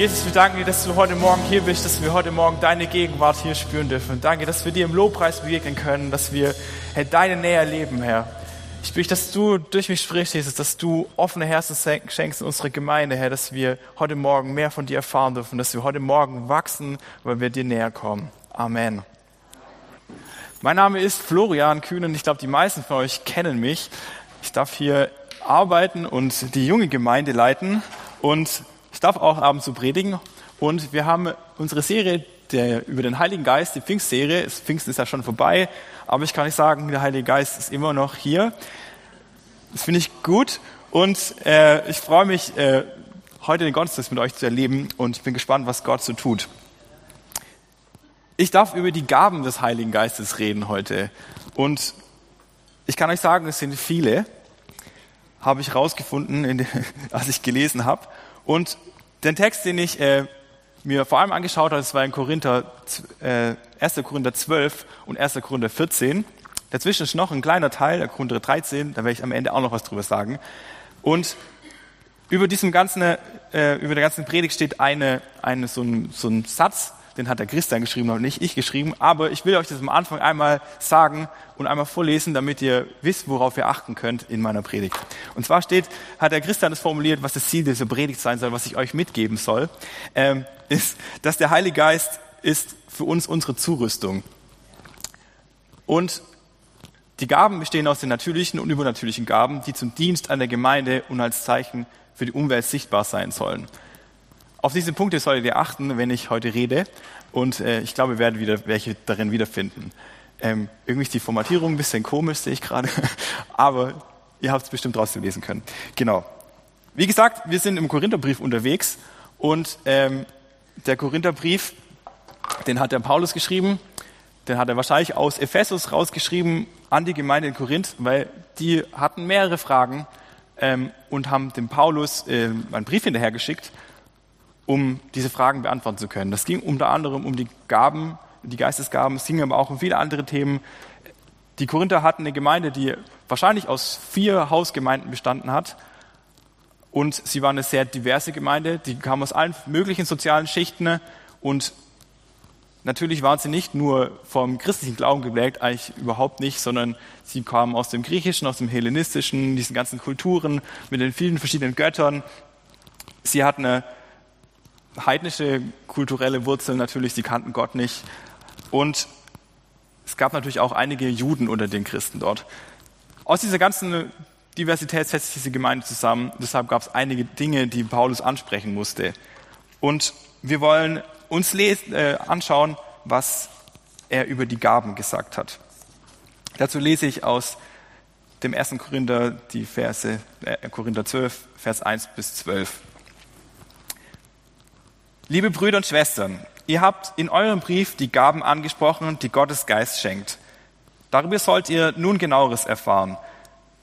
Jesus, wir danken dir, dass du heute Morgen hier bist, dass wir heute Morgen deine Gegenwart hier spüren dürfen. Danke, dass wir dir im Lobpreis begegnen können, dass wir Herr, deine Nähe erleben, Herr. Ich bitte, dass du durch mich sprichst, Jesus, dass du offene Herzen schenkst in unsere Gemeinde, Herr, dass wir heute Morgen mehr von dir erfahren dürfen, dass wir heute Morgen wachsen, weil wir dir näher kommen. Amen. Mein Name ist Florian Kühn und ich glaube, die meisten von euch kennen mich. Ich darf hier arbeiten und die junge Gemeinde leiten und ich darf auch abends zu predigen. Und wir haben unsere Serie der, über den Heiligen Geist, die Pfingstserie. Pfingsten ist ja schon vorbei, aber ich kann nicht sagen, der Heilige Geist ist immer noch hier. Das finde ich gut und äh, ich freue mich, äh, heute den Gottesdienst mit euch zu erleben und ich bin gespannt, was Gott so tut. Ich darf über die Gaben des Heiligen Geistes reden heute und ich kann euch sagen, es sind viele, habe ich rausgefunden, als ich gelesen habe. Und den Text, den ich äh, mir vor allem angeschaut habe, das war in Korinther, äh, 1. Korinther 12 und 1. Korinther 14. Dazwischen ist noch ein kleiner Teil, der Korinther 13, da werde ich am Ende auch noch was drüber sagen. Und über diesem ganzen, äh, über der ganzen Predigt steht eine, eine, so, ein, so ein Satz, den hat der Christian geschrieben und nicht ich geschrieben, aber ich will euch das am Anfang einmal sagen und einmal vorlesen, damit ihr wisst, worauf ihr achten könnt in meiner Predigt. Und zwar steht, hat der Christian es formuliert, was das Ziel dieser Predigt sein soll, was ich euch mitgeben soll, ähm, ist, dass der Heilige Geist ist für uns unsere Zurüstung. Und die Gaben bestehen aus den natürlichen und übernatürlichen Gaben, die zum Dienst an der Gemeinde und als Zeichen für die Umwelt sichtbar sein sollen. Auf diese Punkte solltet ihr achten, wenn ich heute rede. Und äh, ich glaube, wir werden wieder welche darin wiederfinden. Ähm, irgendwie ist die Formatierung ein bisschen komisch, sehe ich gerade. Aber ihr habt es bestimmt draußen lesen können. Genau. Wie gesagt, wir sind im Korintherbrief unterwegs. Und ähm, der Korintherbrief, den hat der Paulus geschrieben. Den hat er wahrscheinlich aus Ephesus rausgeschrieben an die Gemeinde in Korinth, weil die hatten mehrere Fragen ähm, und haben dem Paulus äh, einen Brief hinterhergeschickt um diese Fragen beantworten zu können. Das ging unter anderem um die Gaben, die Geistesgaben, es ging aber auch um viele andere Themen. Die Korinther hatten eine Gemeinde, die wahrscheinlich aus vier Hausgemeinden bestanden hat. Und sie war eine sehr diverse Gemeinde, die kam aus allen möglichen sozialen Schichten. Und natürlich waren sie nicht nur vom christlichen Glauben geprägt, eigentlich überhaupt nicht, sondern sie kamen aus dem Griechischen, aus dem Hellenistischen, diesen ganzen Kulturen mit den vielen verschiedenen Göttern. Sie hatten eine heidnische kulturelle Wurzeln natürlich, sie kannten Gott nicht. Und es gab natürlich auch einige Juden unter den Christen dort. Aus dieser ganzen Diversität setzt sich diese Gemeinde zusammen. Deshalb gab es einige Dinge, die Paulus ansprechen musste. Und wir wollen uns äh, anschauen, was er über die Gaben gesagt hat. Dazu lese ich aus dem ersten Korinther die Verse, äh, Korinther 12, Vers 1 bis 12. Liebe Brüder und Schwestern, ihr habt in eurem Brief die Gaben angesprochen, die Gottes Geist schenkt. Darüber sollt ihr nun genaueres erfahren.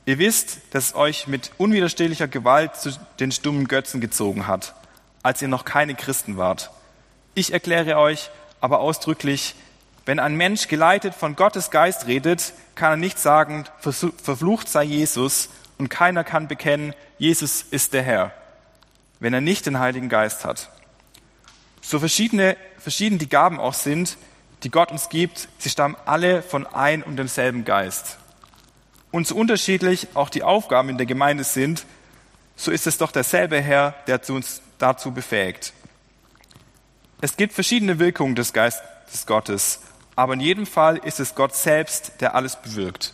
Ihr wisst, dass es euch mit unwiderstehlicher Gewalt zu den stummen Götzen gezogen hat, als ihr noch keine Christen wart. Ich erkläre euch aber ausdrücklich, wenn ein Mensch geleitet von Gottes Geist redet, kann er nicht sagen, verflucht sei Jesus, und keiner kann bekennen, Jesus ist der Herr, wenn er nicht den Heiligen Geist hat. So verschiedene, verschieden die Gaben auch sind, die Gott uns gibt, sie stammen alle von ein und demselben Geist. Und so unterschiedlich auch die Aufgaben in der Gemeinde sind, so ist es doch derselbe Herr, der uns dazu befähigt. Es gibt verschiedene Wirkungen des Geistes Gottes, aber in jedem Fall ist es Gott selbst, der alles bewirkt.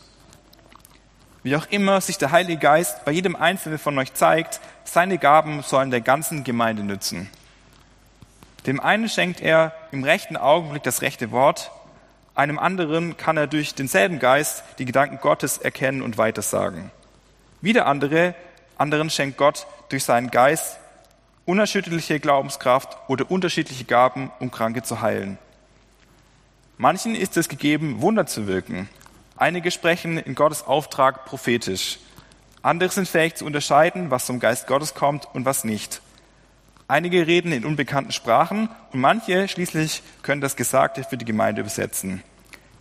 Wie auch immer sich der Heilige Geist bei jedem Einzelnen von euch zeigt, seine Gaben sollen der ganzen Gemeinde nützen. Dem einen schenkt er im rechten Augenblick das rechte Wort, einem anderen kann er durch denselben Geist die Gedanken Gottes erkennen und weitersagen. Wieder andere, anderen schenkt Gott durch seinen Geist unerschütterliche Glaubenskraft oder unterschiedliche Gaben, um Kranke zu heilen. Manchen ist es gegeben, Wunder zu wirken. Einige sprechen in Gottes Auftrag prophetisch. Andere sind fähig zu unterscheiden, was zum Geist Gottes kommt und was nicht. Einige reden in unbekannten Sprachen und manche schließlich können das Gesagte für die Gemeinde übersetzen.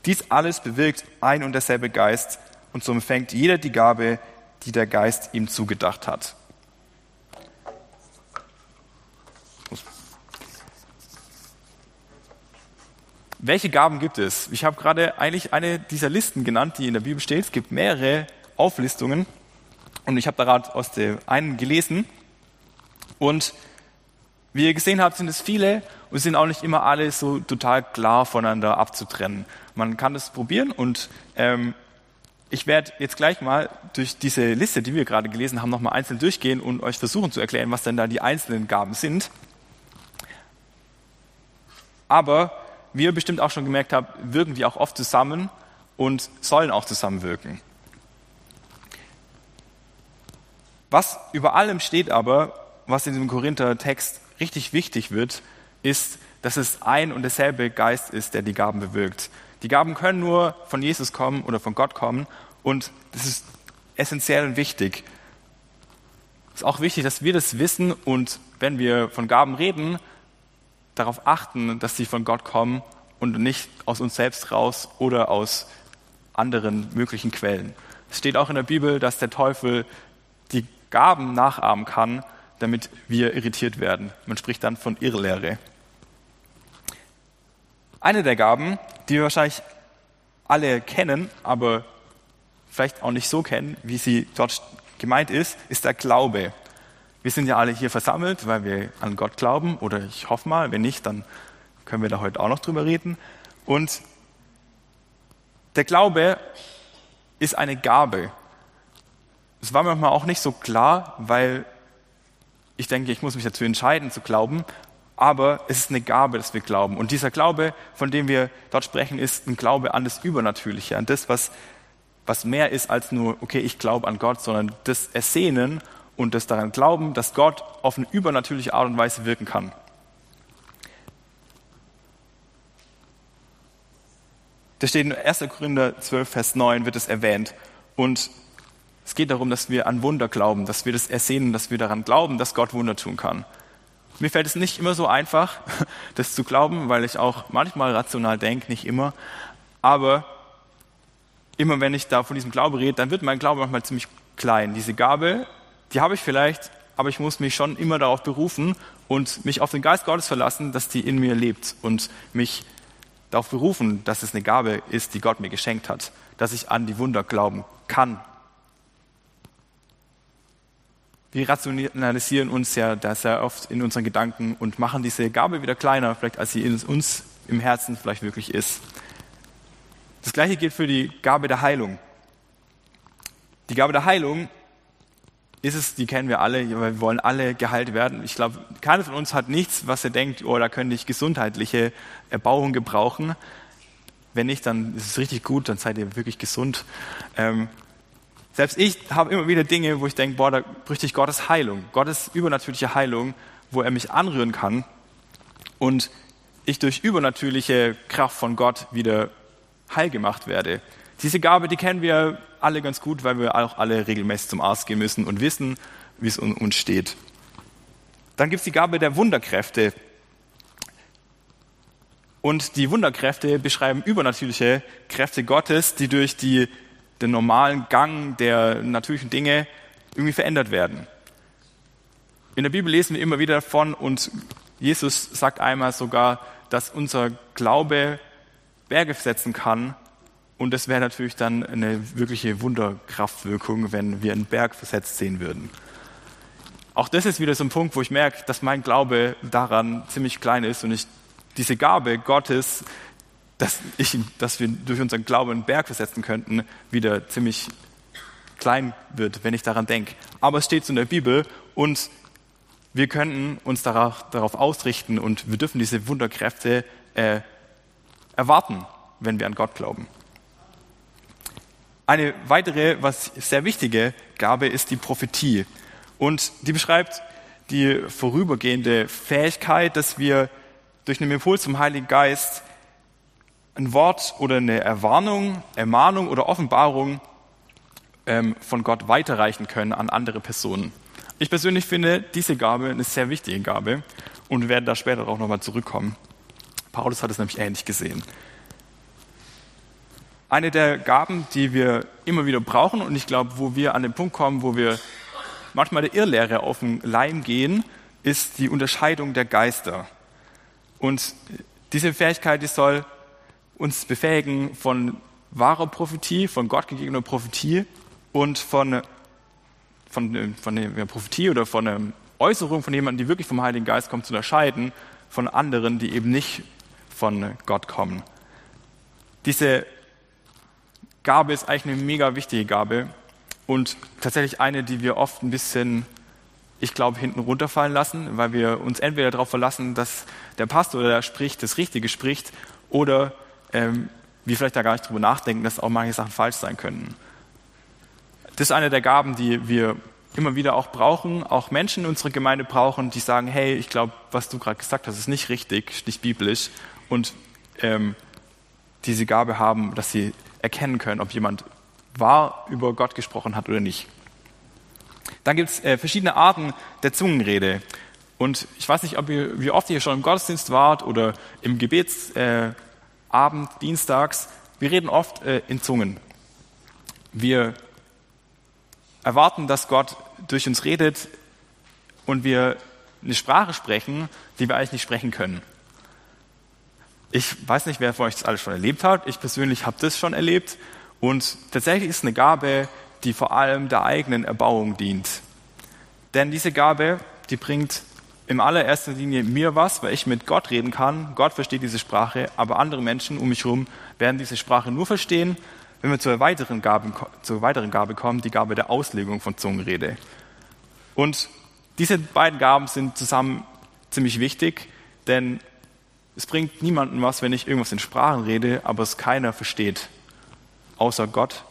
Dies alles bewirkt ein und derselbe Geist und so empfängt jeder die Gabe, die der Geist ihm zugedacht hat. Welche Gaben gibt es? Ich habe gerade eigentlich eine dieser Listen genannt, die in der Bibel steht. Es gibt mehrere Auflistungen und ich habe da gerade aus der einen gelesen. Und wie ihr gesehen habt, sind es viele und sind auch nicht immer alle so total klar voneinander abzutrennen. Man kann das probieren und ähm, ich werde jetzt gleich mal durch diese Liste, die wir gerade gelesen haben, nochmal einzeln durchgehen und euch versuchen zu erklären, was denn da die einzelnen Gaben sind. Aber wie ihr bestimmt auch schon gemerkt habt, wirken die auch oft zusammen und sollen auch zusammenwirken. Was über allem steht aber, was in dem Korinther-Text richtig wichtig wird, ist, dass es ein und derselbe Geist ist, der die Gaben bewirkt. Die Gaben können nur von Jesus kommen oder von Gott kommen und das ist essentiell und wichtig. Es ist auch wichtig, dass wir das wissen und wenn wir von Gaben reden, darauf achten, dass sie von Gott kommen und nicht aus uns selbst raus oder aus anderen möglichen Quellen. Es steht auch in der Bibel, dass der Teufel die Gaben nachahmen kann, damit wir irritiert werden. Man spricht dann von Irrlehre. Eine der Gaben, die wir wahrscheinlich alle kennen, aber vielleicht auch nicht so kennen, wie sie dort gemeint ist, ist der Glaube. Wir sind ja alle hier versammelt, weil wir an Gott glauben, oder ich hoffe mal, wenn nicht, dann können wir da heute auch noch drüber reden. Und der Glaube ist eine Gabe. Es war mir auch nicht so klar, weil ich denke, ich muss mich dazu entscheiden zu glauben, aber es ist eine Gabe, dass wir glauben. Und dieser Glaube, von dem wir dort sprechen, ist ein Glaube an das Übernatürliche, an das, was, was mehr ist als nur, okay, ich glaube an Gott, sondern das Ersehnen und das daran Glauben, dass Gott auf eine übernatürliche Art und Weise wirken kann. Da steht in 1. Korinther 12, Vers 9, wird es erwähnt. Und es geht darum, dass wir an Wunder glauben, dass wir das ersehen, dass wir daran glauben, dass Gott Wunder tun kann. Mir fällt es nicht immer so einfach, das zu glauben, weil ich auch manchmal rational denke, nicht immer. Aber immer wenn ich da von diesem Glaube rede, dann wird mein Glaube manchmal ziemlich klein. Diese Gabe, die habe ich vielleicht, aber ich muss mich schon immer darauf berufen und mich auf den Geist Gottes verlassen, dass die in mir lebt und mich darauf berufen, dass es eine Gabe ist, die Gott mir geschenkt hat, dass ich an die Wunder glauben kann wir rationalisieren uns ja da sehr oft in unseren Gedanken und machen diese Gabe wieder kleiner, vielleicht als sie in uns im Herzen vielleicht wirklich ist. Das gleiche gilt für die Gabe der Heilung. Die Gabe der Heilung ist es, die kennen wir alle, weil wir wollen alle geheilt werden. Ich glaube, keiner von uns hat nichts, was er denkt, oh, da könnte ich gesundheitliche Erbauung gebrauchen. Wenn nicht, dann ist es richtig gut, dann seid ihr wirklich gesund. Ähm, selbst ich habe immer wieder Dinge, wo ich denke, boah, da bräuchte ich Gottes Heilung, Gottes übernatürliche Heilung, wo er mich anrühren kann und ich durch übernatürliche Kraft von Gott wieder heil gemacht werde. Diese Gabe, die kennen wir alle ganz gut, weil wir auch alle regelmäßig zum Arzt gehen müssen und wissen, wie es um uns steht. Dann gibt es die Gabe der Wunderkräfte. Und die Wunderkräfte beschreiben übernatürliche Kräfte Gottes, die durch die den normalen Gang der natürlichen Dinge irgendwie verändert werden. In der Bibel lesen wir immer wieder davon und Jesus sagt einmal sogar, dass unser Glaube Berge setzen kann und das wäre natürlich dann eine wirkliche Wunderkraftwirkung, wenn wir einen Berg versetzt sehen würden. Auch das ist wieder so ein Punkt, wo ich merke, dass mein Glaube daran ziemlich klein ist und ich diese Gabe Gottes dass, ich, dass wir durch unseren Glauben einen Berg versetzen könnten, wieder ziemlich klein wird, wenn ich daran denke. Aber es steht so in der Bibel und wir könnten uns darauf, darauf ausrichten und wir dürfen diese Wunderkräfte äh, erwarten, wenn wir an Gott glauben. Eine weitere, was sehr wichtige Gabe ist die Prophetie. Und die beschreibt die vorübergehende Fähigkeit, dass wir durch einen Impuls zum Heiligen Geist ein Wort oder eine Erwarnung, Ermahnung oder Offenbarung ähm, von Gott weiterreichen können an andere Personen. Ich persönlich finde diese Gabe eine sehr wichtige Gabe und werde da später auch nochmal zurückkommen. Paulus hat es nämlich ähnlich gesehen. Eine der Gaben, die wir immer wieder brauchen und ich glaube, wo wir an den Punkt kommen, wo wir manchmal der Irrlehre auf den Leim gehen, ist die Unterscheidung der Geister. Und diese Fähigkeit, die soll uns befähigen von wahrer Prophetie, von Gott gegebener Prophetie und von, von, von der Prophetie oder von einer Äußerung von jemandem, die wirklich vom Heiligen Geist kommt, zu unterscheiden von anderen, die eben nicht von Gott kommen. Diese Gabe ist eigentlich eine mega wichtige Gabe und tatsächlich eine, die wir oft ein bisschen, ich glaube, hinten runterfallen lassen, weil wir uns entweder darauf verlassen, dass der Pastor, der spricht, das Richtige spricht oder ähm, wir vielleicht da gar nicht drüber nachdenken, dass auch manche Sachen falsch sein können. Das ist eine der Gaben, die wir immer wieder auch brauchen, auch Menschen in unserer Gemeinde brauchen, die sagen, hey, ich glaube, was du gerade gesagt hast, ist nicht richtig, nicht biblisch und ähm, diese Gabe haben, dass sie erkennen können, ob jemand wahr über Gott gesprochen hat oder nicht. Dann gibt es äh, verschiedene Arten der Zungenrede. Und ich weiß nicht, ob ihr, wie oft ihr schon im Gottesdienst wart oder im Gebetsabend, äh, dienstags. Wir reden oft äh, in Zungen. Wir erwarten, dass Gott durch uns redet und wir eine Sprache sprechen, die wir eigentlich nicht sprechen können. Ich weiß nicht, wer von euch das alles schon erlebt hat. Ich persönlich habe das schon erlebt. Und tatsächlich ist eine Gabe, die vor allem der eigenen Erbauung dient. Denn diese Gabe, die bringt in allererster Linie mir was, weil ich mit Gott reden kann. Gott versteht diese Sprache, aber andere Menschen um mich herum werden diese Sprache nur verstehen, wenn wir zur weiteren Gabe, zur weiteren Gabe kommen, die Gabe der Auslegung von Zungenrede. Und diese beiden Gaben sind zusammen ziemlich wichtig, denn es bringt niemandem was, wenn ich irgendwas in Sprachen rede, aber es keiner versteht, außer Gott.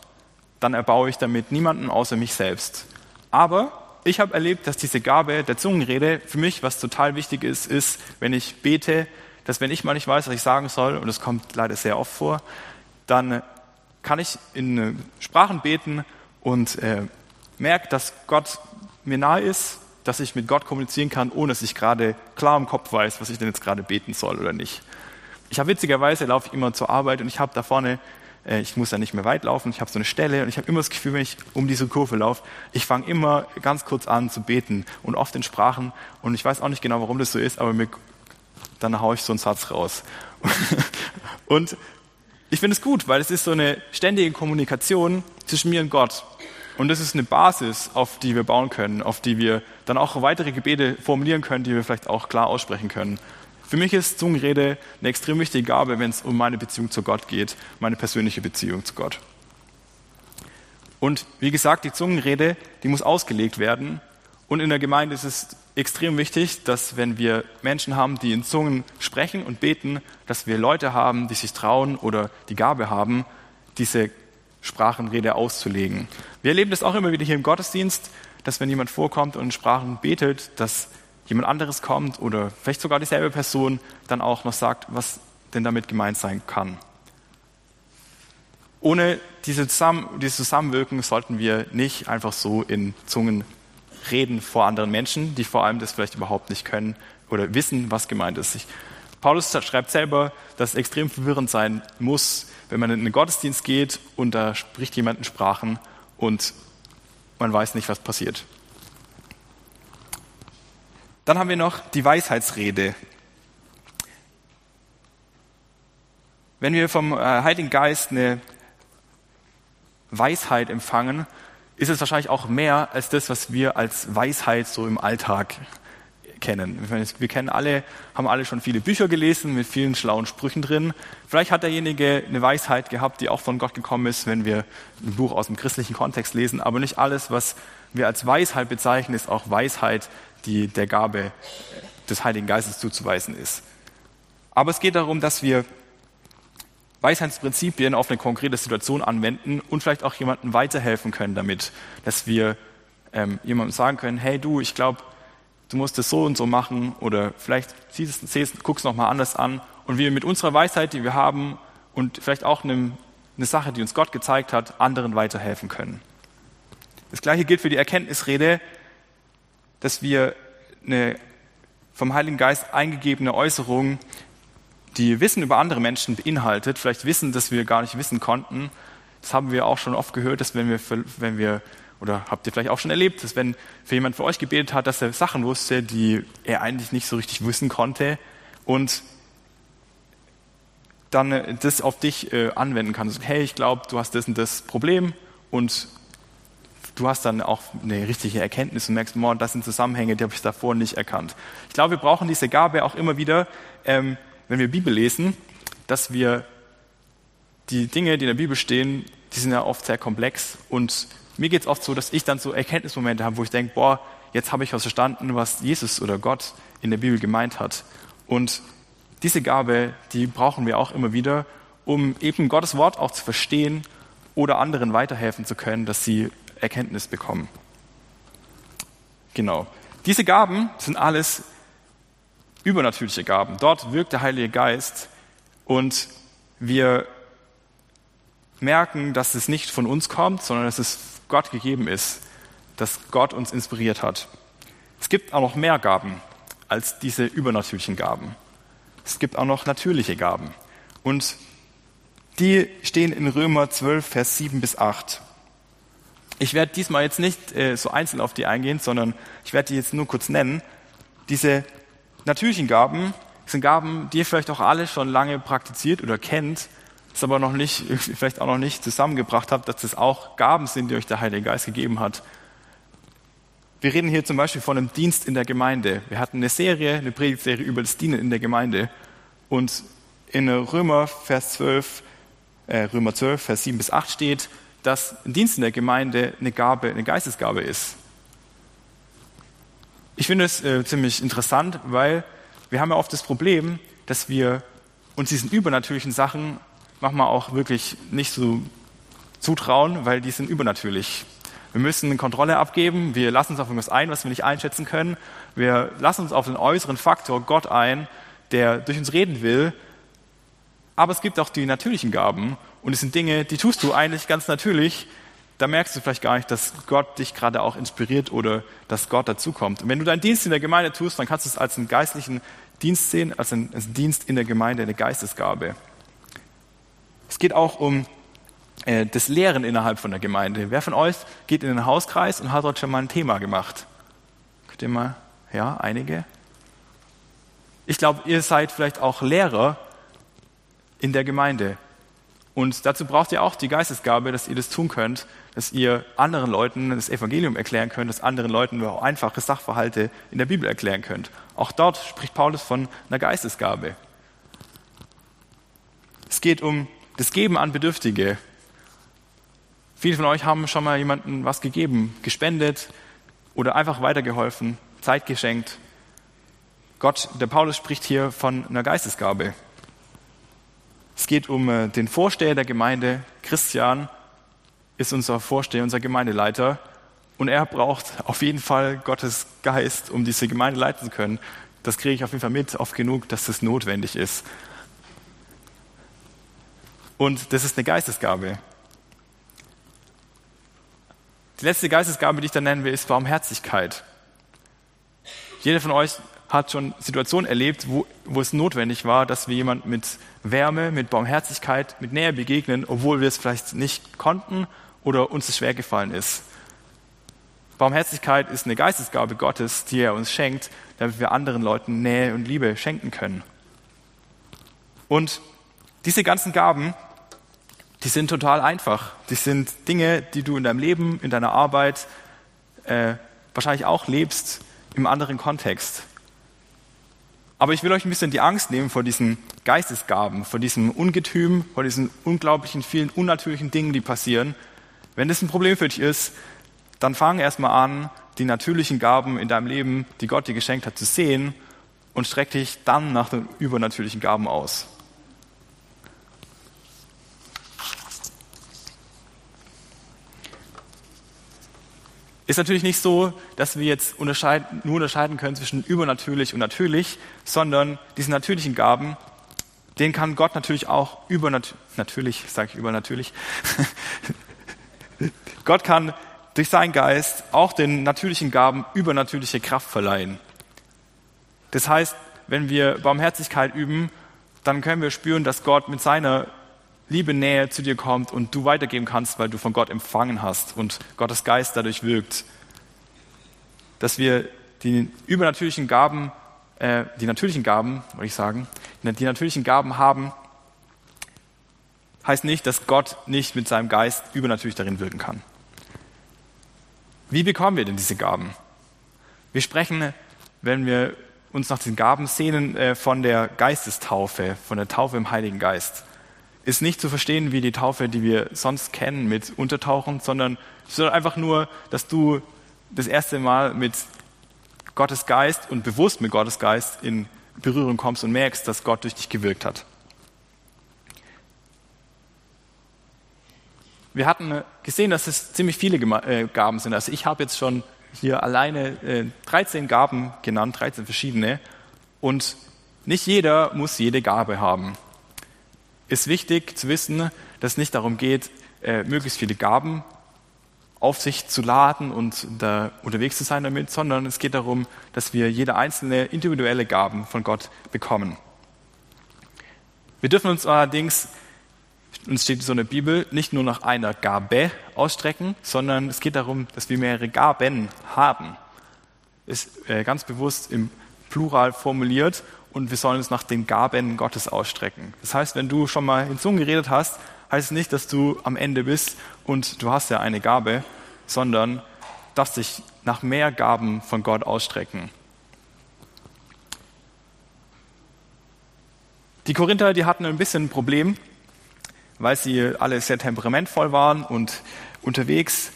Dann erbaue ich damit niemanden außer mich selbst. Aber ich habe erlebt, dass diese Gabe der Zungenrede für mich was total wichtig ist, ist, wenn ich bete, dass wenn ich mal nicht weiß, was ich sagen soll, und das kommt leider sehr oft vor, dann kann ich in Sprachen beten und äh, merke, dass Gott mir nahe ist dass ich mit Gott kommunizieren kann, ohne dass ich gerade klar im Kopf weiß, was ich denn jetzt gerade beten soll oder nicht. Ich habe witzigerweise laufe ich immer zur Arbeit und ich habe da vorne, äh, ich muss da nicht mehr weit laufen, ich habe so eine Stelle und ich habe immer das Gefühl, wenn ich um diese Kurve laufe, ich fange immer ganz kurz an zu beten und oft in Sprachen und ich weiß auch nicht genau, warum das so ist, aber mir, dann haue ich so einen Satz raus. und ich finde es gut, weil es ist so eine ständige Kommunikation zwischen mir und Gott. Und das ist eine Basis, auf die wir bauen können, auf die wir dann auch weitere Gebete formulieren können, die wir vielleicht auch klar aussprechen können. Für mich ist Zungenrede eine extrem wichtige Gabe, wenn es um meine Beziehung zu Gott geht, meine persönliche Beziehung zu Gott. Und wie gesagt, die Zungenrede, die muss ausgelegt werden. Und in der Gemeinde ist es extrem wichtig, dass wenn wir Menschen haben, die in Zungen sprechen und beten, dass wir Leute haben, die sich trauen oder die Gabe haben, diese Sprachenrede auszulegen. Wir erleben das auch immer wieder hier im Gottesdienst, dass wenn jemand vorkommt und in Sprachen betet, dass jemand anderes kommt oder vielleicht sogar dieselbe Person dann auch noch sagt, was denn damit gemeint sein kann. Ohne diese Zusammen dieses Zusammenwirken sollten wir nicht einfach so in Zungen reden vor anderen Menschen, die vor allem das vielleicht überhaupt nicht können oder wissen, was gemeint ist. Ich, Paulus schreibt selber, dass es extrem verwirrend sein muss, wenn man in den Gottesdienst geht und da spricht jemand in Sprachen und man weiß nicht, was passiert. Dann haben wir noch die Weisheitsrede. Wenn wir vom äh, Heiligen Geist eine Weisheit empfangen, ist es wahrscheinlich auch mehr als das, was wir als Weisheit so im Alltag kennen. Wir kennen alle, haben alle schon viele Bücher gelesen mit vielen schlauen Sprüchen drin. Vielleicht hat derjenige eine Weisheit gehabt, die auch von Gott gekommen ist, wenn wir ein Buch aus dem christlichen Kontext lesen. Aber nicht alles, was wir als Weisheit bezeichnen, ist auch Weisheit, die der Gabe des Heiligen Geistes zuzuweisen ist. Aber es geht darum, dass wir Weisheitsprinzipien auf eine konkrete Situation anwenden und vielleicht auch jemandem weiterhelfen können damit, dass wir ähm, jemandem sagen können, hey du, ich glaube, du musst es so und so machen oder vielleicht siehst, siehst, guckst noch mal anders an und wir mit unserer Weisheit, die wir haben und vielleicht auch eine, eine Sache, die uns Gott gezeigt hat, anderen weiterhelfen können. Das gleiche gilt für die Erkenntnisrede, dass wir eine vom Heiligen Geist eingegebene Äußerung, die Wissen über andere Menschen beinhaltet, vielleicht Wissen, das wir gar nicht wissen konnten. Das haben wir auch schon oft gehört, dass wenn wir, wenn wir oder habt ihr vielleicht auch schon erlebt, dass wenn für jemand für euch gebetet hat, dass er Sachen wusste, die er eigentlich nicht so richtig wissen konnte und dann äh, das auf dich äh, anwenden kannst. Hey, ich glaube, du hast das und das Problem und du hast dann auch eine richtige Erkenntnis und merkst, boah, das sind Zusammenhänge, die habe ich davor nicht erkannt. Ich glaube, wir brauchen diese Gabe auch immer wieder, ähm, wenn wir Bibel lesen, dass wir die Dinge, die in der Bibel stehen, die sind ja oft sehr komplex und mir geht es oft so, dass ich dann so Erkenntnismomente habe, wo ich denke, boah, jetzt habe ich was verstanden, was Jesus oder Gott in der Bibel gemeint hat. Und diese Gabe, die brauchen wir auch immer wieder, um eben Gottes Wort auch zu verstehen oder anderen weiterhelfen zu können, dass sie Erkenntnis bekommen. Genau. Diese Gaben sind alles übernatürliche Gaben. Dort wirkt der Heilige Geist und wir merken, dass es nicht von uns kommt, sondern dass es Gott gegeben ist, dass Gott uns inspiriert hat. Es gibt auch noch mehr Gaben als diese übernatürlichen Gaben. Es gibt auch noch natürliche Gaben. Und die stehen in Römer 12, Vers 7 bis 8. Ich werde diesmal jetzt nicht äh, so einzeln auf die eingehen, sondern ich werde die jetzt nur kurz nennen. Diese natürlichen Gaben sind Gaben, die ihr vielleicht auch alle schon lange praktiziert oder kennt, es aber noch nicht, vielleicht auch noch nicht zusammengebracht habt, dass das auch Gaben sind, die euch der Heilige Geist gegeben hat. Wir reden hier zum Beispiel von einem Dienst in der Gemeinde. Wir hatten eine Serie, eine Predigtserie über das Dienen in der Gemeinde. Und in Römer, Vers 12, äh, Römer 12, Vers 7 bis 8 steht, dass ein Dienst in der Gemeinde eine Gabe, eine Geistesgabe ist. Ich finde es äh, ziemlich interessant, weil wir haben ja oft das Problem, dass wir uns diesen übernatürlichen Sachen manchmal auch wirklich nicht so zutrauen, weil die sind übernatürlich. Wir müssen eine Kontrolle abgeben, wir lassen uns auf irgendwas ein, was wir nicht einschätzen können. Wir lassen uns auf den äußeren Faktor Gott ein, der durch uns reden will. Aber es gibt auch die natürlichen Gaben und es sind Dinge, die tust du eigentlich ganz natürlich. Da merkst du vielleicht gar nicht, dass Gott dich gerade auch inspiriert oder dass Gott dazukommt. Und wenn du deinen Dienst in der Gemeinde tust, dann kannst du es als einen geistlichen Dienst sehen, als einen, als einen Dienst in der Gemeinde, eine Geistesgabe. Es geht auch um äh, das Lehren innerhalb von der Gemeinde. Wer von euch geht in den Hauskreis und hat dort schon mal ein Thema gemacht? Könnt ihr mal, ja, einige? Ich glaube, ihr seid vielleicht auch Lehrer in der Gemeinde. Und dazu braucht ihr auch die Geistesgabe, dass ihr das tun könnt, dass ihr anderen Leuten das Evangelium erklären könnt, dass anderen Leuten einfache Sachverhalte in der Bibel erklären könnt. Auch dort spricht Paulus von einer Geistesgabe. Es geht um das Geben an Bedürftige. Viele von euch haben schon mal jemandem was gegeben, gespendet oder einfach weitergeholfen, Zeit geschenkt. Gott, der Paulus spricht hier von einer Geistesgabe. Es geht um äh, den Vorsteher der Gemeinde. Christian ist unser Vorsteher, unser Gemeindeleiter. Und er braucht auf jeden Fall Gottes Geist, um diese Gemeinde leiten zu können. Das kriege ich auf jeden Fall mit, oft genug, dass das notwendig ist. Und das ist eine Geistesgabe. Die letzte Geistesgabe, die ich dann nennen will, ist Barmherzigkeit. Jeder von euch hat schon Situationen erlebt, wo, wo es notwendig war, dass wir jemand mit Wärme, mit Barmherzigkeit, mit Nähe begegnen, obwohl wir es vielleicht nicht konnten oder uns es schwer gefallen ist. Barmherzigkeit ist eine Geistesgabe Gottes, die er uns schenkt, damit wir anderen Leuten Nähe und Liebe schenken können. Und diese ganzen Gaben, die sind total einfach. Die sind Dinge, die du in deinem Leben, in deiner Arbeit äh, wahrscheinlich auch lebst im anderen Kontext. Aber ich will euch ein bisschen die Angst nehmen vor diesen Geistesgaben, vor diesem Ungetüm, vor diesen unglaublichen vielen unnatürlichen Dingen, die passieren. Wenn das ein Problem für dich ist, dann fang erstmal an, die natürlichen Gaben in deinem Leben, die Gott dir geschenkt hat, zu sehen und streck dich dann nach den übernatürlichen Gaben aus. Ist natürlich nicht so, dass wir jetzt unterscheiden, nur unterscheiden können zwischen übernatürlich und natürlich, sondern diese natürlichen Gaben, den kann Gott natürlich auch übernatürlich, natürlich, sage ich übernatürlich, Gott kann durch seinen Geist auch den natürlichen Gaben übernatürliche Kraft verleihen. Das heißt, wenn wir Barmherzigkeit üben, dann können wir spüren, dass Gott mit seiner Liebe Nähe zu dir kommt und du weitergeben kannst, weil du von Gott empfangen hast und Gottes Geist dadurch wirkt. Dass wir die übernatürlichen Gaben, äh, die natürlichen Gaben, würde ich sagen, die natürlichen Gaben haben, heißt nicht, dass Gott nicht mit seinem Geist übernatürlich darin wirken kann. Wie bekommen wir denn diese Gaben? Wir sprechen, wenn wir uns nach den Gaben sehnen, äh, von der Geistestaufe, von der Taufe im Heiligen Geist. Ist nicht zu verstehen wie die Taufe, die wir sonst kennen mit Untertauchen, sondern, sondern einfach nur, dass du das erste Mal mit Gottes Geist und bewusst mit Gottes Geist in Berührung kommst und merkst, dass Gott durch dich gewirkt hat. Wir hatten gesehen, dass es ziemlich viele äh, Gaben sind. Also ich habe jetzt schon hier alleine 13 äh, Gaben genannt, 13 verschiedene. Und nicht jeder muss jede Gabe haben. Ist wichtig zu wissen, dass es nicht darum geht, äh, möglichst viele Gaben auf sich zu laden und da unterwegs zu sein damit, sondern es geht darum, dass wir jede einzelne individuelle Gaben von Gott bekommen. Wir dürfen uns allerdings uns steht so eine Bibel, nicht nur nach einer Gabe ausstrecken, sondern es geht darum, dass wir mehrere Gaben haben. Ist äh, ganz bewusst im Plural formuliert und wir sollen uns nach den Gaben Gottes ausstrecken. Das heißt, wenn du schon mal in Zungen geredet hast, heißt es nicht, dass du am Ende bist und du hast ja eine Gabe, sondern darfst dich nach mehr Gaben von Gott ausstrecken. Die Korinther, die hatten ein bisschen ein Problem, weil sie alle sehr temperamentvoll waren und unterwegs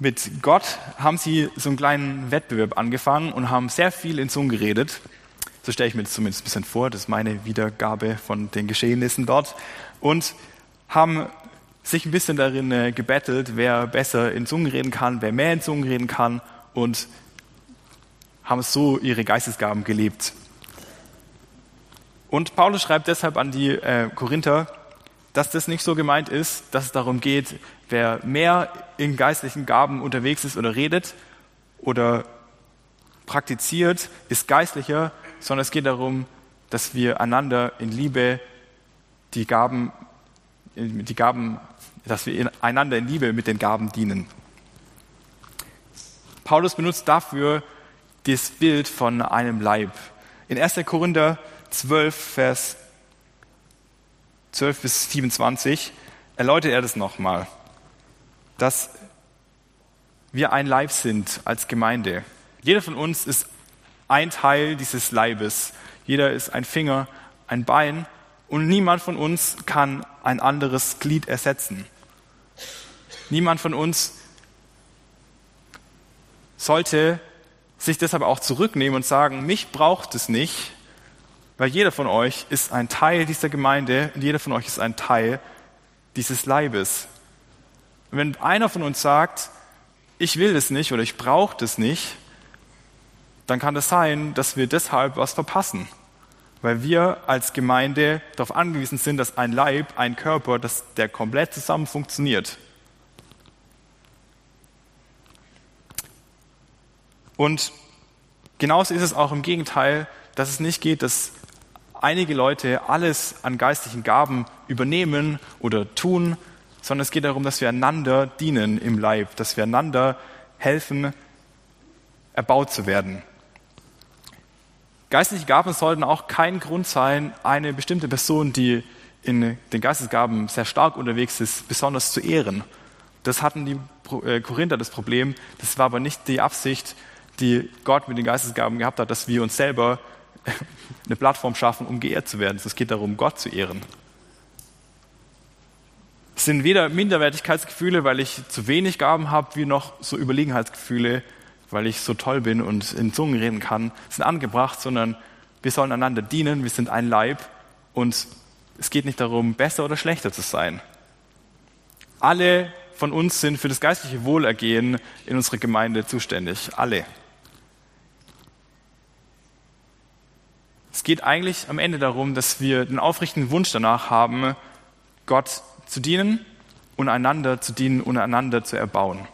mit Gott haben sie so einen kleinen Wettbewerb angefangen und haben sehr viel in Zungen geredet. So stelle ich mir das zumindest ein bisschen vor, das ist meine Wiedergabe von den Geschehnissen dort. Und haben sich ein bisschen darin äh, gebettelt, wer besser in Zungen reden kann, wer mehr in Zungen reden kann und haben so ihre Geistesgaben gelebt. Und Paulus schreibt deshalb an die äh, Korinther, dass das nicht so gemeint ist, dass es darum geht, wer mehr in geistlichen Gaben unterwegs ist oder redet oder praktiziert, ist geistlicher, sondern es geht darum, dass wir einander in Liebe die Gaben, die Gaben, dass wir einander in Liebe mit den Gaben dienen. Paulus benutzt dafür das Bild von einem Leib. In 1. Korinther 12, Vers 12 bis 27 erläutert er das nochmal, dass wir ein Leib sind als Gemeinde. Jeder von uns ist ein Teil dieses Leibes. Jeder ist ein Finger, ein Bein und niemand von uns kann ein anderes Glied ersetzen. Niemand von uns sollte sich deshalb auch zurücknehmen und sagen, mich braucht es nicht, weil jeder von euch ist ein Teil dieser Gemeinde und jeder von euch ist ein Teil dieses Leibes. Und wenn einer von uns sagt, ich will das nicht oder ich brauche das nicht, dann kann es das sein, dass wir deshalb was verpassen. Weil wir als Gemeinde darauf angewiesen sind, dass ein Leib, ein Körper, dass der komplett zusammen funktioniert. Und genauso ist es auch im Gegenteil, dass es nicht geht, dass einige Leute alles an geistlichen Gaben übernehmen oder tun, sondern es geht darum, dass wir einander dienen im Leib, dass wir einander helfen, erbaut zu werden. Geistliche Gaben sollten auch kein Grund sein, eine bestimmte Person, die in den Geistesgaben sehr stark unterwegs ist, besonders zu ehren. Das hatten die äh, Korinther das Problem. Das war aber nicht die Absicht, die Gott mit den Geistesgaben gehabt hat, dass wir uns selber eine Plattform schaffen, um geehrt zu werden. Es geht darum, Gott zu ehren. Es sind weder Minderwertigkeitsgefühle, weil ich zu wenig Gaben habe, wie noch so Überlegenheitsgefühle, weil ich so toll bin und in Zungen reden kann, sind angebracht, sondern wir sollen einander dienen, wir sind ein Leib und es geht nicht darum, besser oder schlechter zu sein. Alle von uns sind für das geistliche Wohlergehen in unserer Gemeinde zuständig. Alle. Es geht eigentlich am Ende darum, dass wir den aufrichtigen Wunsch danach haben, Gott zu dienen und einander zu dienen und einander zu erbauen.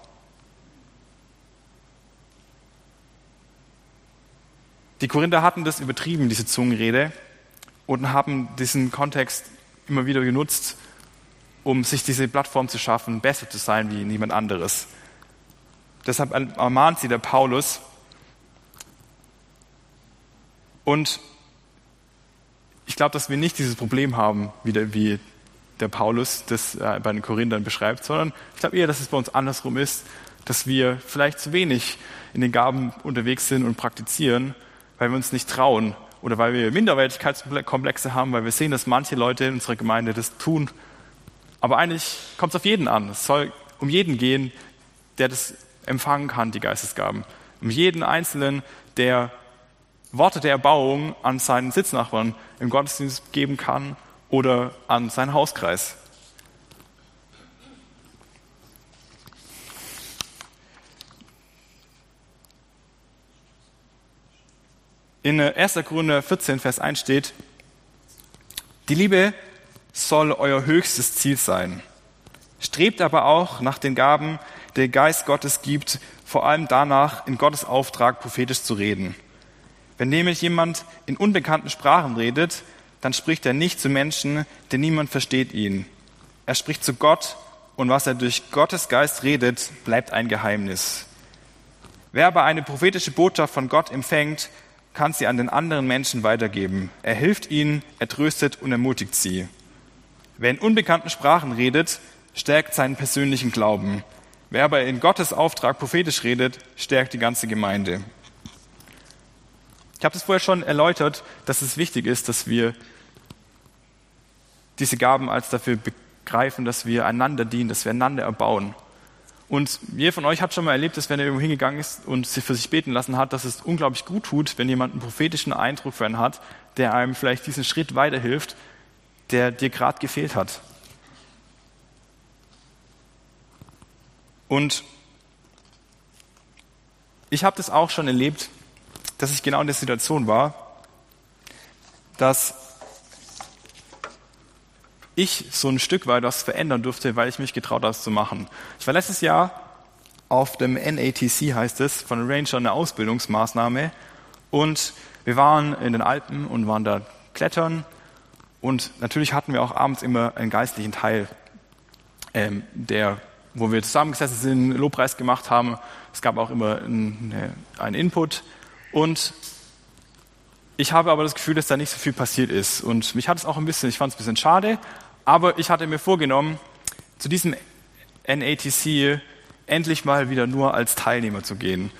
Die Korinther hatten das übertrieben, diese Zungenrede, und haben diesen Kontext immer wieder genutzt, um sich diese Plattform zu schaffen, besser zu sein wie niemand anderes. Deshalb ermahnt sie der Paulus. Und ich glaube, dass wir nicht dieses Problem haben, wie, der, wie der Paulus das äh, bei den Korinthern beschreibt, sondern ich glaube eher, dass es bei uns andersrum ist, dass wir vielleicht zu wenig in den Gaben unterwegs sind und praktizieren, weil wir uns nicht trauen oder weil wir Minderwertigkeitskomplexe haben, weil wir sehen, dass manche Leute in unserer Gemeinde das tun. Aber eigentlich kommt es auf jeden an. Es soll um jeden gehen, der das empfangen kann, die Geistesgaben. Um jeden Einzelnen, der Worte der Erbauung an seinen Sitznachbarn im Gottesdienst geben kann oder an seinen Hauskreis. In 1. Korinther 14, Vers 1 steht, die Liebe soll euer höchstes Ziel sein. Strebt aber auch nach den Gaben, die der Geist Gottes gibt, vor allem danach, in Gottes Auftrag prophetisch zu reden. Wenn nämlich jemand in unbekannten Sprachen redet, dann spricht er nicht zu Menschen, denn niemand versteht ihn. Er spricht zu Gott und was er durch Gottes Geist redet, bleibt ein Geheimnis. Wer aber eine prophetische Botschaft von Gott empfängt, kann sie an den anderen Menschen weitergeben. Er hilft ihnen, er tröstet und ermutigt sie. Wer in unbekannten Sprachen redet, stärkt seinen persönlichen Glauben. Wer aber in Gottes Auftrag prophetisch redet, stärkt die ganze Gemeinde. Ich habe das vorher schon erläutert, dass es wichtig ist, dass wir diese Gaben als dafür begreifen, dass wir einander dienen, dass wir einander erbauen. Und jeder von euch hat schon mal erlebt, dass wenn er irgendwo hingegangen ist und sich für sich beten lassen hat, dass es unglaublich gut tut, wenn jemand einen prophetischen Eindruck für einen hat, der einem vielleicht diesen Schritt weiterhilft, der dir gerade gefehlt hat. Und ich habe das auch schon erlebt, dass ich genau in der Situation war, dass ich so ein Stück weit was verändern durfte, weil ich mich getraut habe, das zu machen. Ich war letztes Jahr auf dem NATC, heißt es, von Ranger eine Ausbildungsmaßnahme. Und wir waren in den Alpen und waren da klettern. Und natürlich hatten wir auch abends immer einen geistlichen Teil, ähm, der, wo wir zusammengesessen sind, Lobpreis gemacht haben. Es gab auch immer einen Input. Und ich habe aber das Gefühl, dass da nicht so viel passiert ist. Und mich hat es auch ein bisschen, ich fand es ein bisschen schade, aber ich hatte mir vorgenommen, zu diesem NATC endlich mal wieder nur als Teilnehmer zu gehen.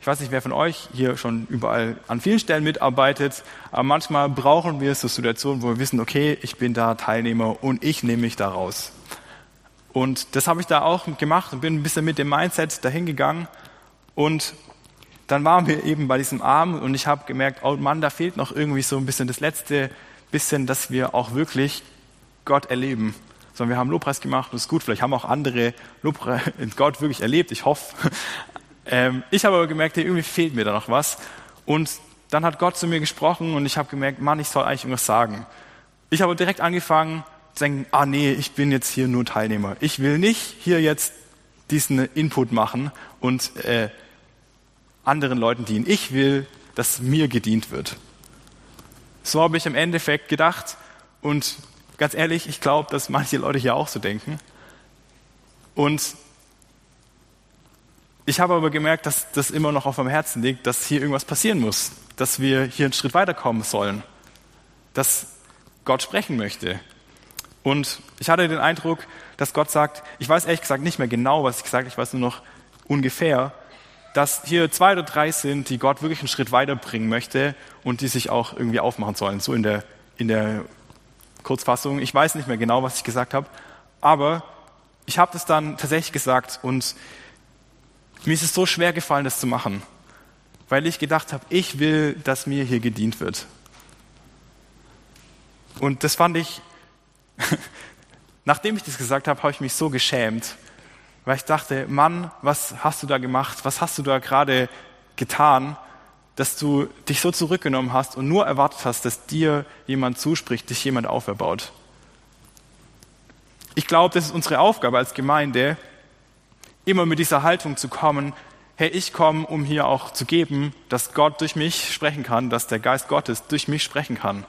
Ich weiß nicht, wer von euch hier schon überall an vielen Stellen mitarbeitet, aber manchmal brauchen wir so Situationen, wo wir wissen, okay, ich bin da Teilnehmer und ich nehme mich da raus. Und das habe ich da auch gemacht und bin ein bisschen mit dem Mindset dahin gegangen und dann waren wir eben bei diesem Abend und ich habe gemerkt, oh Mann, da fehlt noch irgendwie so ein bisschen das letzte bisschen, dass wir auch wirklich Gott erleben. Sondern wir haben Lobpreis gemacht und es ist gut, vielleicht haben auch andere Lobpreis, Gott wirklich erlebt, ich hoffe. Ähm, ich habe aber gemerkt, hey, irgendwie fehlt mir da noch was. Und dann hat Gott zu mir gesprochen und ich habe gemerkt, Mann, ich soll eigentlich irgendwas sagen. Ich habe direkt angefangen zu denken, ah nee, ich bin jetzt hier nur Teilnehmer. Ich will nicht hier jetzt diesen Input machen und äh, anderen Leuten dienen. Ich will, dass mir gedient wird. So habe ich im Endeffekt gedacht und ganz ehrlich, ich glaube, dass manche Leute hier auch so denken. Und ich habe aber gemerkt, dass das immer noch auf meinem Herzen liegt, dass hier irgendwas passieren muss, dass wir hier einen Schritt weiterkommen sollen, dass Gott sprechen möchte. Und ich hatte den Eindruck, dass Gott sagt, ich weiß ehrlich gesagt nicht mehr genau, was ich gesagt habe, ich weiß nur noch ungefähr, dass hier zwei oder drei sind, die Gott wirklich einen Schritt weiterbringen möchte und die sich auch irgendwie aufmachen sollen, so in der, in der Kurzfassung. Ich weiß nicht mehr genau, was ich gesagt habe, aber ich habe das dann tatsächlich gesagt und mir ist es so schwer gefallen, das zu machen, weil ich gedacht habe, ich will, dass mir hier gedient wird. Und das fand ich, nachdem ich das gesagt habe, habe ich mich so geschämt, weil ich dachte, Mann, was hast du da gemacht? Was hast du da gerade getan, dass du dich so zurückgenommen hast und nur erwartet hast, dass dir jemand zuspricht, dich jemand auferbaut? Ich glaube, das ist unsere Aufgabe als Gemeinde, immer mit dieser Haltung zu kommen, hey, ich komme, um hier auch zu geben, dass Gott durch mich sprechen kann, dass der Geist Gottes durch mich sprechen kann.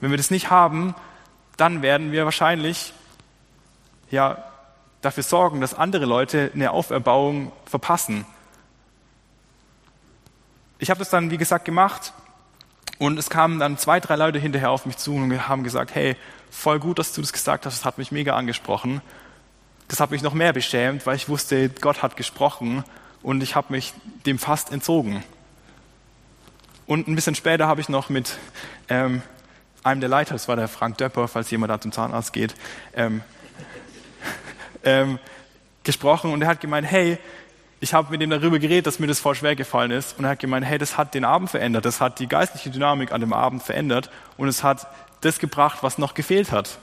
Wenn wir das nicht haben, dann werden wir wahrscheinlich ja dafür sorgen, dass andere Leute eine Auferbauung verpassen. Ich habe das dann, wie gesagt, gemacht Und es kamen dann zwei, drei Leute hinterher auf mich zu und haben gesagt, hey, voll gut, dass du das gesagt hast, das hat mich mega angesprochen. Das hat mich noch mehr beschämt, weil ich wusste, Gott hat gesprochen und ich habe mich dem fast entzogen. Und ein bisschen später habe ich noch mit ähm, einem der Leiter, das war der Frank Döpper, falls jemand da zum Zahnarzt geht, ähm, ähm, gesprochen und er hat gemeint, hey, ich habe mit ihm darüber geredet, dass mir das voll schwer gefallen ist und er hat gemeint, hey, das hat den Abend verändert, das hat die geistliche Dynamik an dem Abend verändert und es hat das gebracht, was noch gefehlt hat.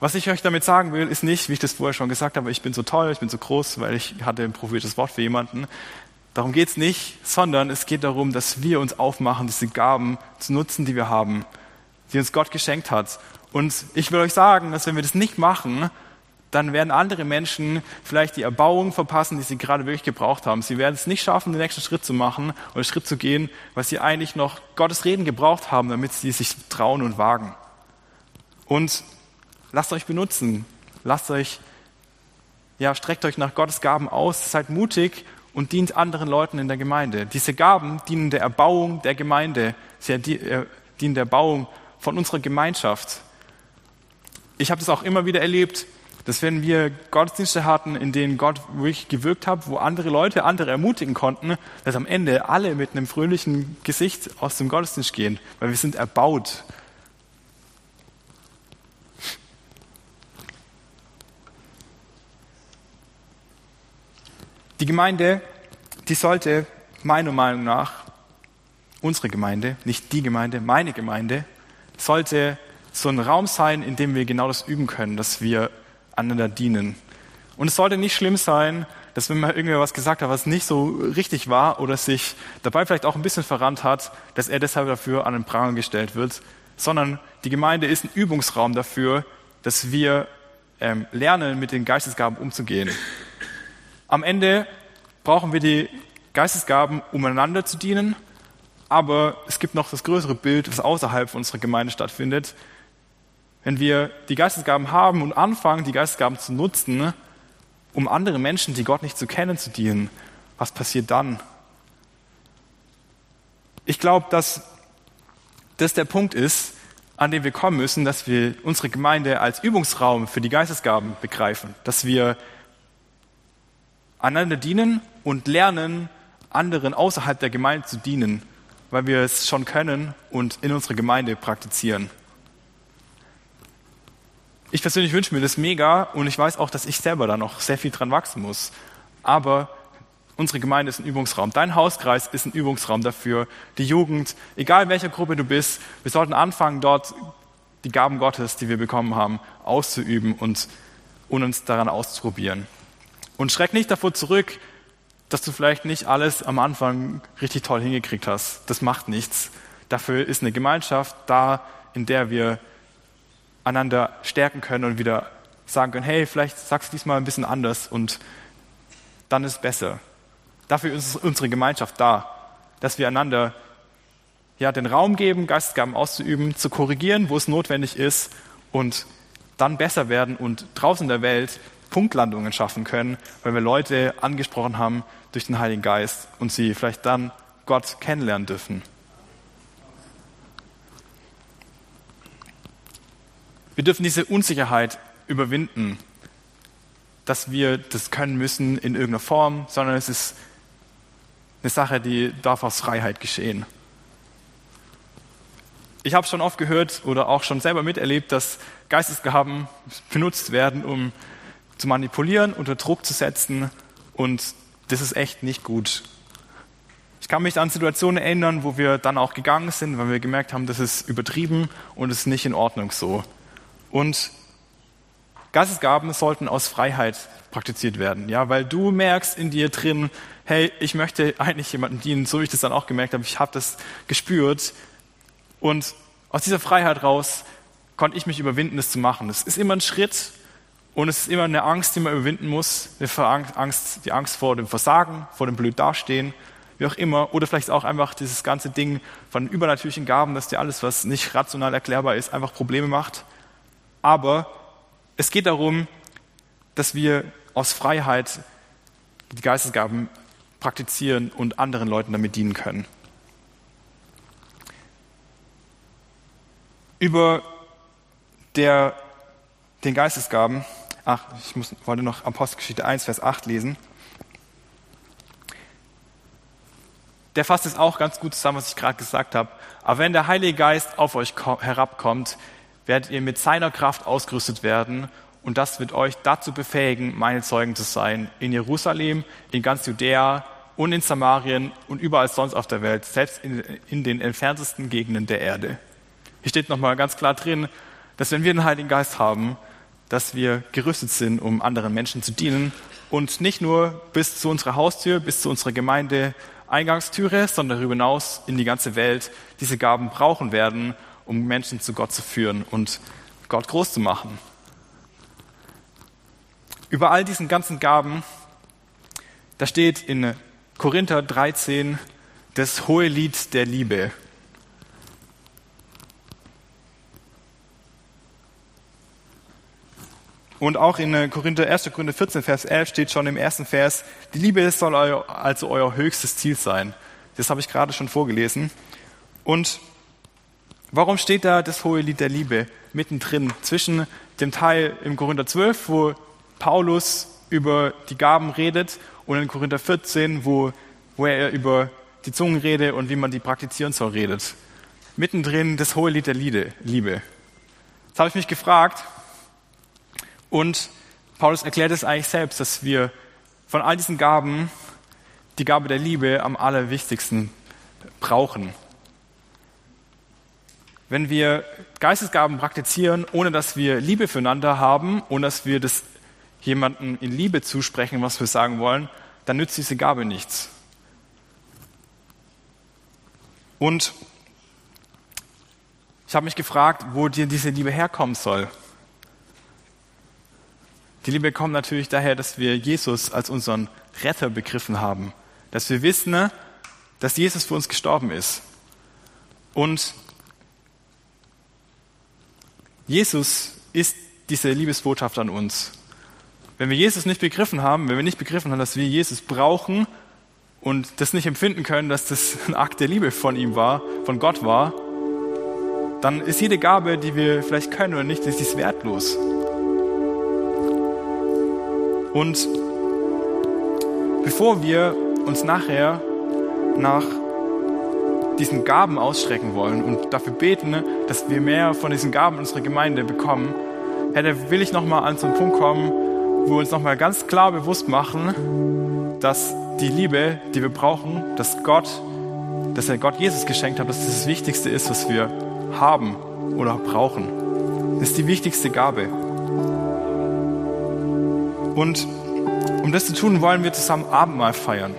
Was ich euch damit sagen will, ist nicht, wie ich das vorher schon gesagt habe, ich bin so toll, ich bin so groß, weil ich hatte ein prophetisches Wort für jemanden. Darum geht es nicht, sondern es geht darum, dass wir uns aufmachen, diese Gaben zu nutzen, die wir haben, die uns Gott geschenkt hat. Und ich will euch sagen, dass wenn wir das nicht machen, dann werden andere Menschen vielleicht die Erbauung verpassen, die sie gerade wirklich gebraucht haben. Sie werden es nicht schaffen, den nächsten Schritt zu machen oder Schritt zu gehen, weil sie eigentlich noch Gottes Reden gebraucht haben, damit sie sich trauen und wagen. Und lasst euch benutzen. Lasst euch, ja, streckt euch nach Gottes Gaben aus. Seid mutig und dient anderen Leuten in der Gemeinde. Diese Gaben dienen der Erbauung der Gemeinde. Sie dienen der Erbauung von unserer Gemeinschaft. Ich habe das auch immer wieder erlebt, dass wenn wir Gottesdienste hatten, in denen Gott wirklich gewirkt hat, wo andere Leute andere ermutigen konnten, dass am Ende alle mit einem fröhlichen Gesicht aus dem Gottesdienst gehen, weil wir sind erbaut. Die Gemeinde, die sollte meiner Meinung nach, unsere Gemeinde, nicht die Gemeinde, meine Gemeinde, sollte so ein Raum sein, in dem wir genau das üben können, dass wir einander dienen. Und es sollte nicht schlimm sein, dass wenn man irgendwer was gesagt hat, was nicht so richtig war oder sich dabei vielleicht auch ein bisschen verrannt hat, dass er deshalb dafür an den Pranger gestellt wird, sondern die Gemeinde ist ein Übungsraum dafür, dass wir ähm, lernen, mit den Geistesgaben umzugehen. Am Ende brauchen wir die Geistesgaben, um einander zu dienen, aber es gibt noch das größere Bild, was außerhalb unserer Gemeinde stattfindet, wenn wir die Geistesgaben haben und anfangen, die Geistesgaben zu nutzen, um andere Menschen, die Gott nicht zu kennen, zu dienen, was passiert dann? Ich glaube, dass das der Punkt ist, an dem wir kommen müssen, dass wir unsere Gemeinde als Übungsraum für die Geistesgaben begreifen, dass wir einander dienen und lernen, anderen außerhalb der Gemeinde zu dienen, weil wir es schon können und in unserer Gemeinde praktizieren. Ich persönlich wünsche mir das mega und ich weiß auch, dass ich selber da noch sehr viel dran wachsen muss. Aber unsere Gemeinde ist ein Übungsraum. Dein Hauskreis ist ein Übungsraum dafür. Die Jugend, egal welcher Gruppe du bist, wir sollten anfangen, dort die Gaben Gottes, die wir bekommen haben, auszuüben und, und uns daran auszuprobieren. Und schreck nicht davor zurück, dass du vielleicht nicht alles am Anfang richtig toll hingekriegt hast. Das macht nichts. Dafür ist eine Gemeinschaft da, in der wir einander stärken können und wieder sagen können, hey, vielleicht sagst du diesmal ein bisschen anders und dann ist es besser. Dafür ist unsere Gemeinschaft da, dass wir einander ja, den Raum geben, Geistesgaben auszuüben, zu korrigieren, wo es notwendig ist und dann besser werden und draußen in der Welt Punktlandungen schaffen können, weil wir Leute angesprochen haben durch den Heiligen Geist und sie vielleicht dann Gott kennenlernen dürfen. Wir dürfen diese Unsicherheit überwinden, dass wir das können müssen in irgendeiner Form, sondern es ist eine Sache, die darf aus Freiheit geschehen. Ich habe schon oft gehört oder auch schon selber miterlebt, dass Geistesgaben benutzt werden, um zu manipulieren, unter Druck zu setzen und das ist echt nicht gut. Ich kann mich an Situationen erinnern, wo wir dann auch gegangen sind, weil wir gemerkt haben, das ist übertrieben und es ist nicht in Ordnung so. Und Geistesgaben sollten aus Freiheit praktiziert werden, ja, weil du merkst in dir drin, hey, ich möchte eigentlich jemandem dienen, so wie ich das dann auch gemerkt habe, ich habe das gespürt und aus dieser Freiheit raus konnte ich mich überwinden, das zu machen. Es ist immer ein Schritt und es ist immer eine Angst, die man überwinden muss, eine Angst, die Angst vor dem Versagen, vor dem blöd dastehen, wie auch immer, oder vielleicht auch einfach dieses ganze Ding von übernatürlichen Gaben, dass dir alles, was nicht rational erklärbar ist, einfach Probleme macht aber es geht darum, dass wir aus Freiheit die Geistesgaben praktizieren und anderen Leuten damit dienen können. Über der, den Geistesgaben, ach, ich muss, wollte noch Apostelgeschichte 1, Vers 8 lesen. Der fasst es auch ganz gut zusammen, was ich gerade gesagt habe. Aber wenn der Heilige Geist auf euch herabkommt, werdet ihr mit seiner Kraft ausgerüstet werden und das wird euch dazu befähigen, meine Zeugen zu sein. In Jerusalem, in ganz Judäa und in Samarien und überall sonst auf der Welt, selbst in, in den entferntesten Gegenden der Erde. Hier steht nochmal ganz klar drin, dass wenn wir den Heiligen Geist haben, dass wir gerüstet sind, um anderen Menschen zu dienen und nicht nur bis zu unserer Haustür, bis zu unserer Gemeinde Eingangstüre, sondern darüber hinaus in die ganze Welt diese Gaben brauchen werden, um Menschen zu Gott zu führen und Gott groß zu machen. Über all diesen ganzen Gaben, da steht in Korinther 13 das hohe Lied der Liebe. Und auch in Korinther, 1. Korinther 14, Vers 11 steht schon im ersten Vers, die Liebe soll also euer höchstes Ziel sein. Das habe ich gerade schon vorgelesen. Und warum steht da das hohe Lied der Liebe mittendrin zwischen dem Teil im Korinther 12, wo Paulus über die Gaben redet und in Korinther 14, wo, wo er über die Zungenrede und wie man die praktizieren soll, redet. Mittendrin das hohe Lied der Liebe. Jetzt habe ich mich gefragt und Paulus erklärt es eigentlich selbst, dass wir von all diesen Gaben die Gabe der Liebe am allerwichtigsten brauchen. Wenn wir Geistesgaben praktizieren, ohne dass wir Liebe füreinander haben, ohne dass wir das jemandem in Liebe zusprechen, was wir sagen wollen, dann nützt diese Gabe nichts. Und ich habe mich gefragt, wo dir diese Liebe herkommen soll. Die Liebe kommt natürlich daher, dass wir Jesus als unseren Retter begriffen haben. Dass wir wissen, dass Jesus für uns gestorben ist. Und Jesus ist diese Liebesbotschaft an uns. Wenn wir Jesus nicht begriffen haben, wenn wir nicht begriffen haben, dass wir Jesus brauchen und das nicht empfinden können, dass das ein Akt der Liebe von ihm war, von Gott war, dann ist jede Gabe, die wir vielleicht können oder nicht, ist dies wertlos. Und bevor wir uns nachher nach diesen Gaben ausstrecken wollen und dafür beten, dass wir mehr von diesen Gaben unserer Gemeinde bekommen, Herr, will ich nochmal an so einen Punkt kommen, wo wir uns nochmal ganz klar bewusst machen, dass die Liebe, die wir brauchen, dass Gott, dass er Gott Jesus geschenkt hat, dass das das Wichtigste ist, was wir haben oder brauchen. Das ist die wichtigste Gabe. Und um das zu tun, wollen wir zusammen Abendmahl feiern.